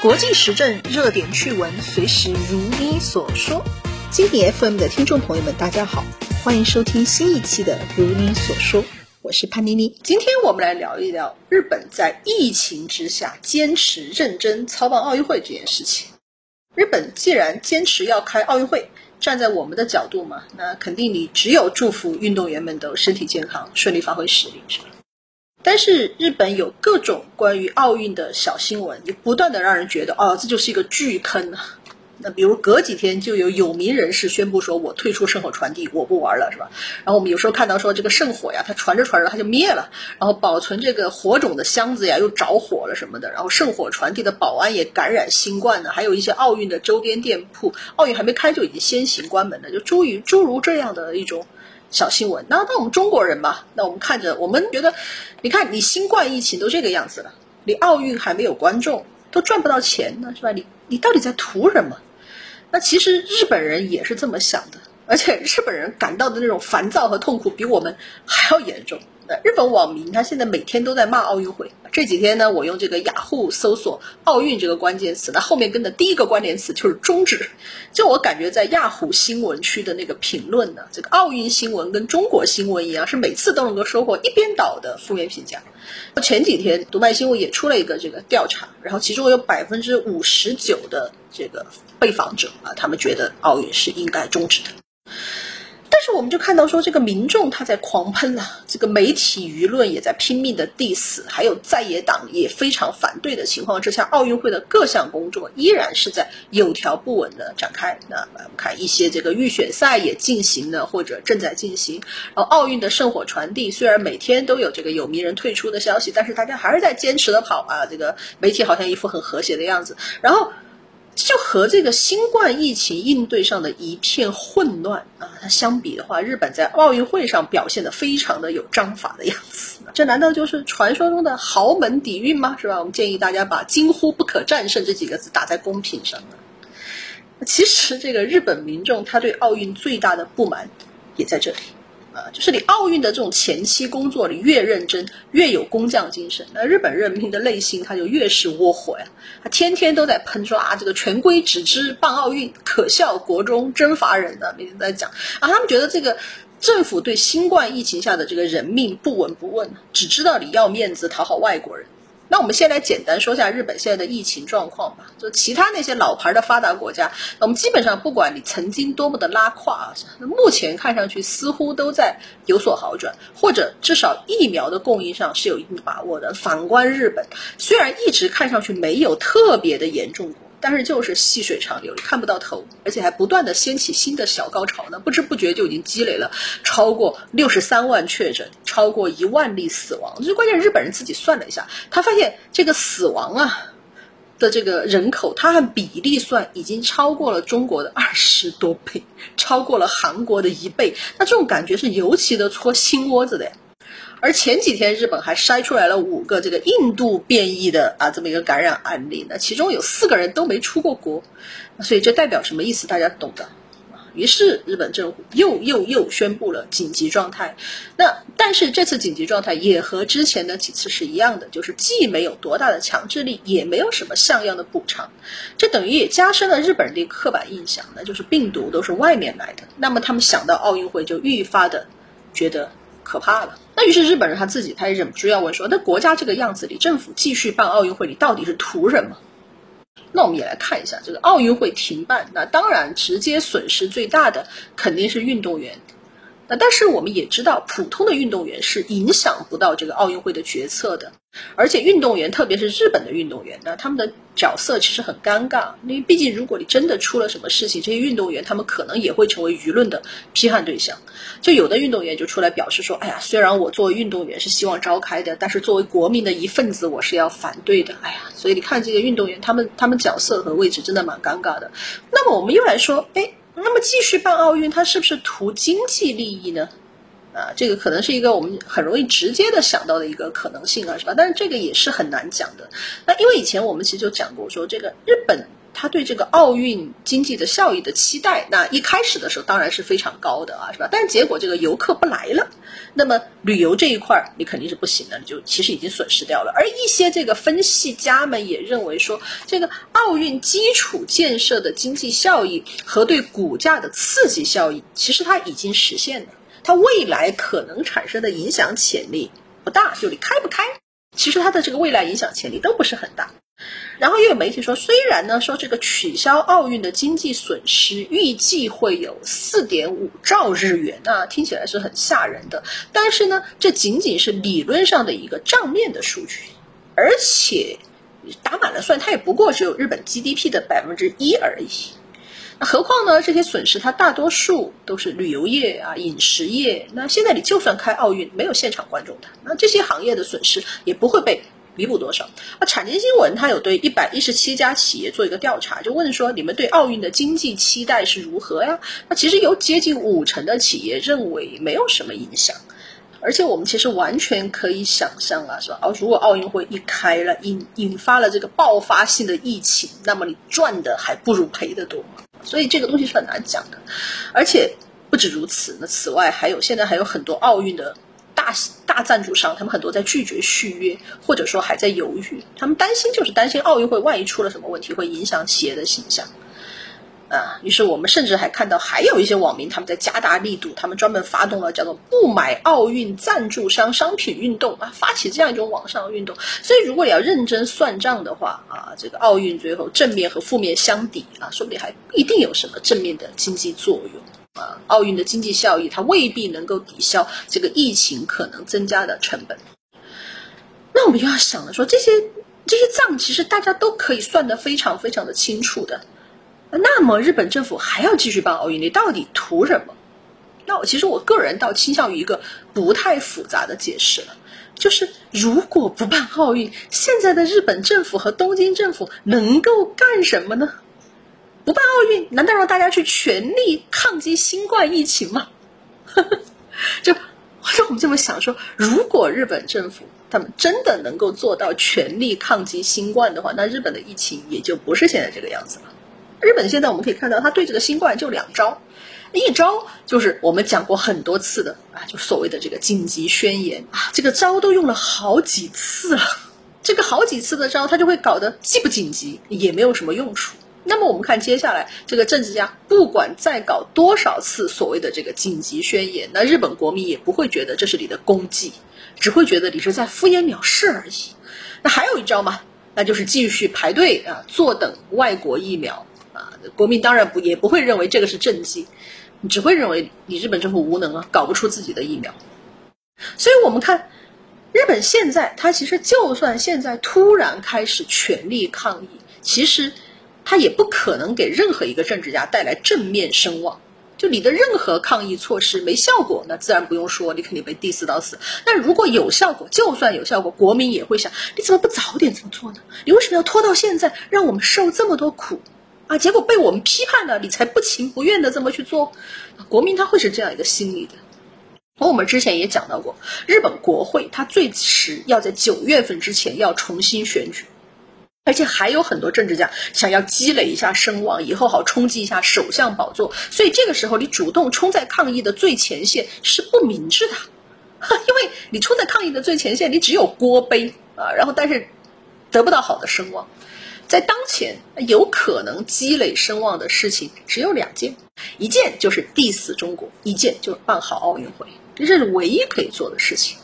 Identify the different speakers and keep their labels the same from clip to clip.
Speaker 1: 国际时政热点趣闻，随时如你所说。经典 FM 的听众朋友们，大家好，欢迎收听新一期的《如你所说》，我是潘妮妮。今天我们来聊一聊日本在疫情之下坚持认真操办奥运会这件事情。日本既然坚持要开奥运会，站在我们的角度嘛，那肯定你只有祝福运动员们都身体健康，顺利发挥实力，是吧？但是日本有各种关于奥运的小新闻，就不断的让人觉得，哦，这就是一个巨坑啊。那比如隔几天就有有名人士宣布说，我退出圣火传递，我不玩了，是吧？然后我们有时候看到说这个圣火呀，它传着传着它就灭了，然后保存这个火种的箱子呀又着火了什么的，然后圣火传递的保安也感染新冠了，还有一些奥运的周边店铺，奥运还没开就已经先行关门了，就诸于诸如这样的一种。小新闻，那那我们中国人吧，那我们看着，我们觉得，你看你新冠疫情都这个样子了，你奥运还没有观众，都赚不到钱呢，是吧？你你到底在图什么？那其实日本人也是这么想的，而且日本人感到的那种烦躁和痛苦比我们还要严重。日本网民他现在每天都在骂奥运会。这几天呢，我用这个雅虎搜索“奥运”这个关键词，那后面跟的第一个关联词就是“终止”。就我感觉，在雅虎新闻区的那个评论呢，这个奥运新闻跟中国新闻一样，是每次都能够收获一边倒的负面评价。前几天，读卖新闻也出了一个这个调查，然后其中有百分之五十九的这个被访者啊，他们觉得奥运是应该终止的。但是我们就看到说，这个民众他在狂喷了，这个媒体舆论也在拼命的 diss，还有在野党也非常反对的情况之下，奥运会的各项工作依然是在有条不紊的展开。那我们看一些这个预选赛也进行了或者正在进行，然后奥运的圣火传递虽然每天都有这个有名人退出的消息，但是大家还是在坚持的跑啊，这个媒体好像一副很和谐的样子，然后。就和这个新冠疫情应对上的一片混乱啊，它相比的话，日本在奥运会上表现的非常的有章法的样子。这难道就是传说中的豪门底蕴吗？是吧？我们建议大家把“惊呼不可战胜”这几个字打在公屏上。其实，这个日本民众他对奥运最大的不满也在这里。呃就是你奥运的这种前期工作，你越认真，越有工匠精神，那日本人民的内心他就越是窝火呀。他天天都在喷说啊，这个权贵只知办奥运，可笑国中真乏人的，每天在讲啊，他们觉得这个政府对新冠疫情下的这个人命不闻不问，只知道你要面子讨好外国人。那我们先来简单说下日本现在的疫情状况吧。就其他那些老牌的发达国家，我们基本上不管你曾经多么的拉胯啊，目前看上去似乎都在有所好转，或者至少疫苗的供应上是有一定把握的。反观日本，虽然一直看上去没有特别的严重过。但是就是细水长流，看不到头，而且还不断的掀起新的小高潮呢，不知不觉就已经积累了超过六十三万确诊，超过一万例死亡。最关键，日本人自己算了一下，他发现这个死亡啊的这个人口，他按比例算，已经超过了中国的二十多倍，超过了韩国的一倍。那这种感觉是尤其的戳心窝子的呀。而前几天日本还筛出来了五个这个印度变异的啊这么一个感染案例，那其中有四个人都没出过国，所以这代表什么意思？大家懂的。于是日本政府又又又宣布了紧急状态。那但是这次紧急状态也和之前的几次是一样的，就是既没有多大的强制力，也没有什么像样的补偿，这等于也加深了日本人的刻板印象，那就是病毒都是外面来的。那么他们想到奥运会就愈发的觉得。可怕的。那于是日本人他自己他也忍不住要问说：那国家这个样子里，政府继续办奥运会，你到底是图什么？那我们也来看一下这个奥运会停办，那当然直接损失最大的肯定是运动员。那但是我们也知道，普通的运动员是影响不到这个奥运会的决策的。而且运动员，特别是日本的运动员，那他们的角色其实很尴尬，因为毕竟如果你真的出了什么事情，这些运动员他们可能也会成为舆论的批判对象。就有的运动员就出来表示说：“哎呀，虽然我作为运动员是希望召开的，但是作为国民的一份子，我是要反对的。”哎呀，所以你看这些运动员，他们他们角色和位置真的蛮尴尬的。那么我们又来说，哎。那么继续办奥运，它是不是图经济利益呢？啊，这个可能是一个我们很容易直接的想到的一个可能性啊，是吧？但是这个也是很难讲的。那因为以前我们其实就讲过，说这个日本。他对这个奥运经济的效益的期待，那一开始的时候当然是非常高的啊，是吧？但是结果这个游客不来了，那么旅游这一块儿你肯定是不行的，你就其实已经损失掉了。而一些这个分析家们也认为说，这个奥运基础建设的经济效益和对股价的刺激效益，其实它已经实现了，它未来可能产生的影响潜力不大，就你开不开，其实它的这个未来影响潜力都不是很大。然后又有媒体说，虽然呢说这个取消奥运的经济损失预计会有四点五兆日元啊，听起来是很吓人的，但是呢，这仅仅是理论上的一个账面的数据，而且打满了算，它也不过只有日本 GDP 的百分之一而已。那何况呢，这些损失它大多数都是旅游业啊、饮食业。那现在你就算开奥运，没有现场观众的，那这些行业的损失也不会被。弥补多少？啊，产经新闻它有对一百一十七家企业做一个调查，就问说你们对奥运的经济期待是如何呀？那其实有接近五成的企业认为没有什么影响，而且我们其实完全可以想象啊，是吧哦，如果奥运会一开了，引引发了这个爆发性的疫情，那么你赚的还不如赔的多，所以这个东西是很难讲的。而且不止如此，那此外还有现在还有很多奥运的。大大赞助商，他们很多在拒绝续约，或者说还在犹豫。他们担心，就是担心奥运会万一出了什么问题，会影响企业的形象。啊，于是我们甚至还看到，还有一些网民他们在加大力度，他们专门发动了叫做“不买奥运赞助商商品运动”啊，发起这样一种网上运动。所以，如果你要认真算账的话啊，这个奥运最后正面和负面相抵啊，说不定还不一定有什么正面的经济作用。奥运的经济效益它未必能够抵消这个疫情可能增加的成本。那我们又要想了，说这些这些账其实大家都可以算得非常非常的清楚的。那么日本政府还要继续办奥运，你到底图什么？那我其实我个人倒倾向于一个不太复杂的解释了，就是如果不办奥运，现在的日本政府和东京政府能够干什么呢？不办奥运，难道让大家去全力抗击新冠疫情吗？就让我们这么想说，如果日本政府他们真的能够做到全力抗击新冠的话，那日本的疫情也就不是现在这个样子了。日本现在我们可以看到，他对这个新冠就两招，一招就是我们讲过很多次的啊，就所谓的这个紧急宣言啊，这个招都用了好几次了，这个好几次的招，他就会搞得既不紧急，也没有什么用处。那么我们看接下来这个政治家不管再搞多少次所谓的这个紧急宣言，那日本国民也不会觉得这是你的功绩，只会觉得你是在敷衍了事而已。那还有一招嘛，那就是继续排队啊，坐等外国疫苗啊。国民当然不也不会认为这个是政绩，你只会认为你日本政府无能啊，搞不出自己的疫苗。所以我们看日本现在，他其实就算现在突然开始全力抗议，其实。他也不可能给任何一个政治家带来正面声望。就你的任何抗议措施没效果，那自然不用说，你肯定被 diss 到死。但如果有效果，就算有效果，国民也会想：你怎么不早点这么做呢？你为什么要拖到现在，让我们受这么多苦啊？结果被我们批判了，你才不情不愿的这么去做。国民他会是这样一个心理的。我们之前也讲到过，日本国会它最迟要在九月份之前要重新选举。而且还有很多政治家想要积累一下声望，以后好冲击一下首相宝座。所以这个时候，你主动冲在抗议的最前线是不明智的，因为你冲在抗议的最前线，你只有锅杯啊，然后但是得不到好的声望。在当前，有可能积累声望的事情只有两件，一件就是 diss 中国，一件就是办好奥运会，这是唯一可以做的事情。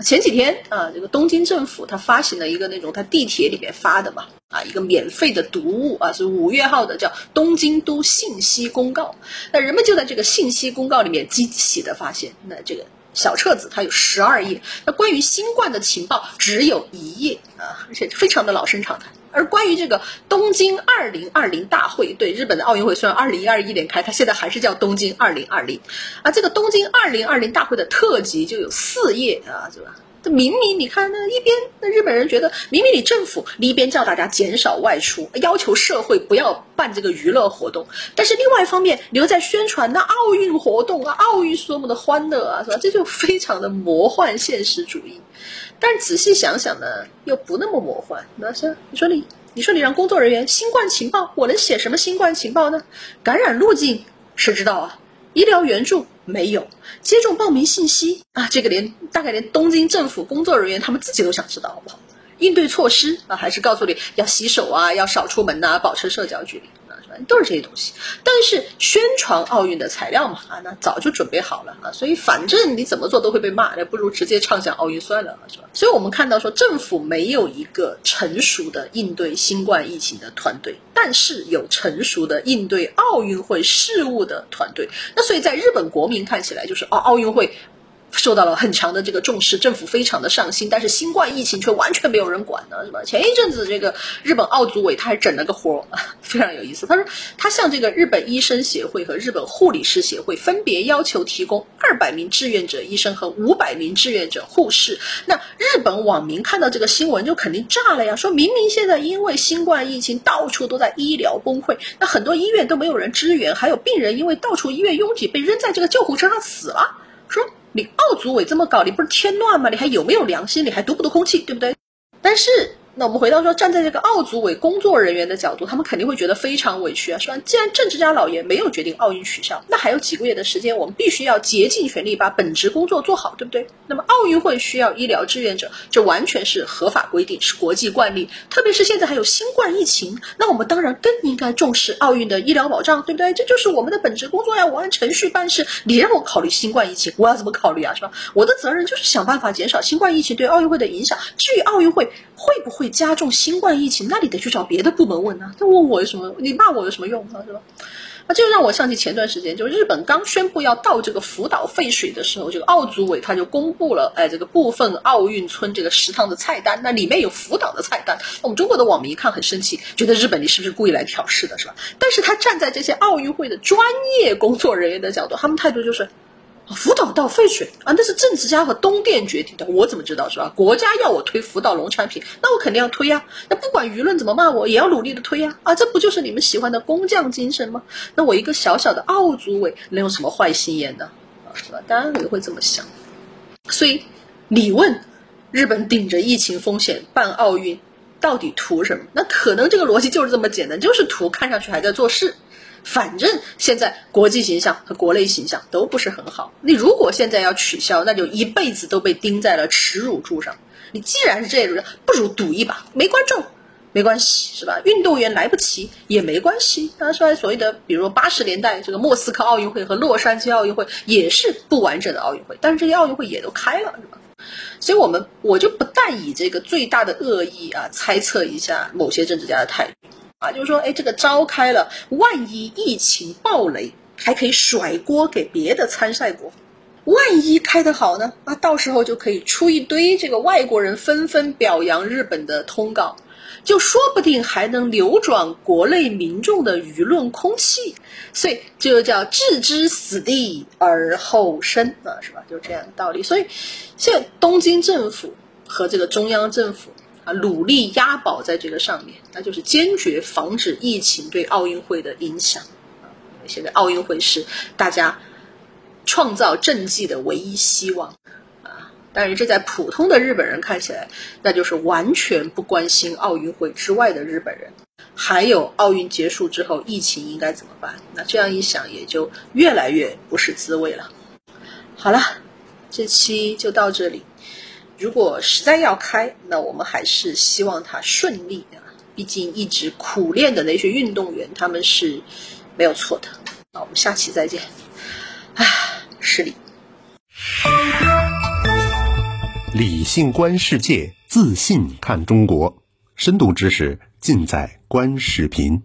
Speaker 1: 前几天啊，这个东京政府它发行了一个那种它地铁里面发的嘛，啊，一个免费的读物啊，是五月号的，叫《东京都信息公告》。那人们就在这个信息公告里面惊喜的发现，那这个小册子它有十二页，那关于新冠的情报只有一页啊，而且非常的老生常谈。而关于这个东京二零二零大会，对日本的奥运会虽然二零二一年开，它现在还是叫东京二零二零，啊，这个东京二零二零大会的特辑就有四页啊，是吧？这明明你看，那一边那日本人觉得，明明你政府你一边叫大家减少外出，要求社会不要办这个娱乐活动，但是另外一方面你又在宣传那奥运活动啊，奥运是多么的欢乐啊，是吧？这就非常的魔幻现实主义。但仔细想想呢，又不那么魔幻。那是你说你你说你让工作人员新冠情报，我能写什么新冠情报呢？感染路径谁知道啊？医疗援助没有，接种报名信息啊，这个连大概连东京政府工作人员他们自己都想知道好不好？应对措施啊，还是告诉你要洗手啊，要少出门呐，保持社交距离啊。都是这些东西，但是宣传奥运的材料嘛，啊，那早就准备好了啊，所以反正你怎么做都会被骂，那不如直接畅想奥运算了，是吧？所以我们看到说，政府没有一个成熟的应对新冠疫情的团队，但是有成熟的应对奥运会事务的团队。那所以在日本国民看起来就是哦，奥运会。受到了很强的这个重视，政府非常的上心，但是新冠疫情却完全没有人管呢，是吧？前一阵子这个日本奥组委他还整了个活，非常有意思。他说他向这个日本医生协会和日本护理师协会分别要求提供二百名志愿者医生和五百名志愿者护士。那日本网民看到这个新闻就肯定炸了呀，说明明现在因为新冠疫情到处都在医疗崩溃，那很多医院都没有人支援，还有病人因为到处医院拥挤被扔在这个救护车上死了，你奥组委这么搞，你不是添乱吗？你还有没有良心？你还读不读空气？对不对？但是。那我们回到说，站在这个奥组委工作人员的角度，他们肯定会觉得非常委屈啊，是吧？既然政治家老爷没有决定奥运取消，那还有几个月的时间，我们必须要竭尽全力把本职工作做好，对不对？那么奥运会需要医疗志愿者，这完全是合法规定，是国际惯例。特别是现在还有新冠疫情，那我们当然更应该重视奥运的医疗保障，对不对？这就是我们的本职工作呀，我按程序办事。你让我考虑新冠疫情，我要怎么考虑啊？是吧？我的责任就是想办法减少新冠疫情对奥运会的影响。至于奥运会会不会加重新冠疫情，那你得去找别的部门问啊！那问我有什么？你骂我有什么用啊？是吧？啊，这就让我想起前段时间，就日本刚宣布要倒这个福岛废水的时候，这个奥组委他就公布了，哎，这个部分奥运村这个食堂的菜单，那里面有福岛的菜单。我们中国的网民一看很生气，觉得日本你是不是故意来挑事的，是吧？但是他站在这些奥运会的专业工作人员的角度，他们态度就是。福岛倒废水啊，那是政治家和东电决定的，我怎么知道是吧？国家要我推福岛农产品，那我肯定要推呀。那不管舆论怎么骂我，也要努力的推呀。啊，这不就是你们喜欢的工匠精神吗？那我一个小小的奥组委能有什么坏心眼呢？啊，是吧？当然也会这么想。所以你问日本顶着疫情风险办奥运，到底图什么？那可能这个逻辑就是这么简单，就是图看上去还在做事。反正现在国际形象和国内形象都不是很好。你如果现在要取消，那就一辈子都被钉在了耻辱柱上。你既然是这种人，不如赌一把，没观众没关系，是吧？运动员来不及也没关系。他说所谓的，比如八十年代这个莫斯科奥运会和洛杉矶奥运会也是不完整的奥运会，但是这些奥运会也都开了，是吧？所以我们我就不但以这个最大的恶意啊，猜测一下某些政治家的态度。啊，就是说，哎，这个召开了，万一疫情暴雷，还可以甩锅给别的参赛国。万一开得好呢？啊，到时候就可以出一堆这个外国人纷纷表扬日本的通告，就说不定还能扭转国内民众的舆论空气。所以这就叫置之死地而后生啊，是吧？就这样的道理。所以现在东京政府和这个中央政府。啊，努力押宝在这个上面，那就是坚决防止疫情对奥运会的影响。现在奥运会是大家创造政绩的唯一希望。啊，但是这在普通的日本人看起来，那就是完全不关心奥运会之外的日本人。还有奥运结束之后，疫情应该怎么办？那这样一想，也就越来越不是滋味了。好了，这期就到这里。如果实在要开，那我们还是希望它顺利啊！毕竟一直苦练的那些运动员，他们是没有错的。那我们下期再见。啊，失礼。
Speaker 2: 理性观世界，自信看中国，深度知识尽在观视频。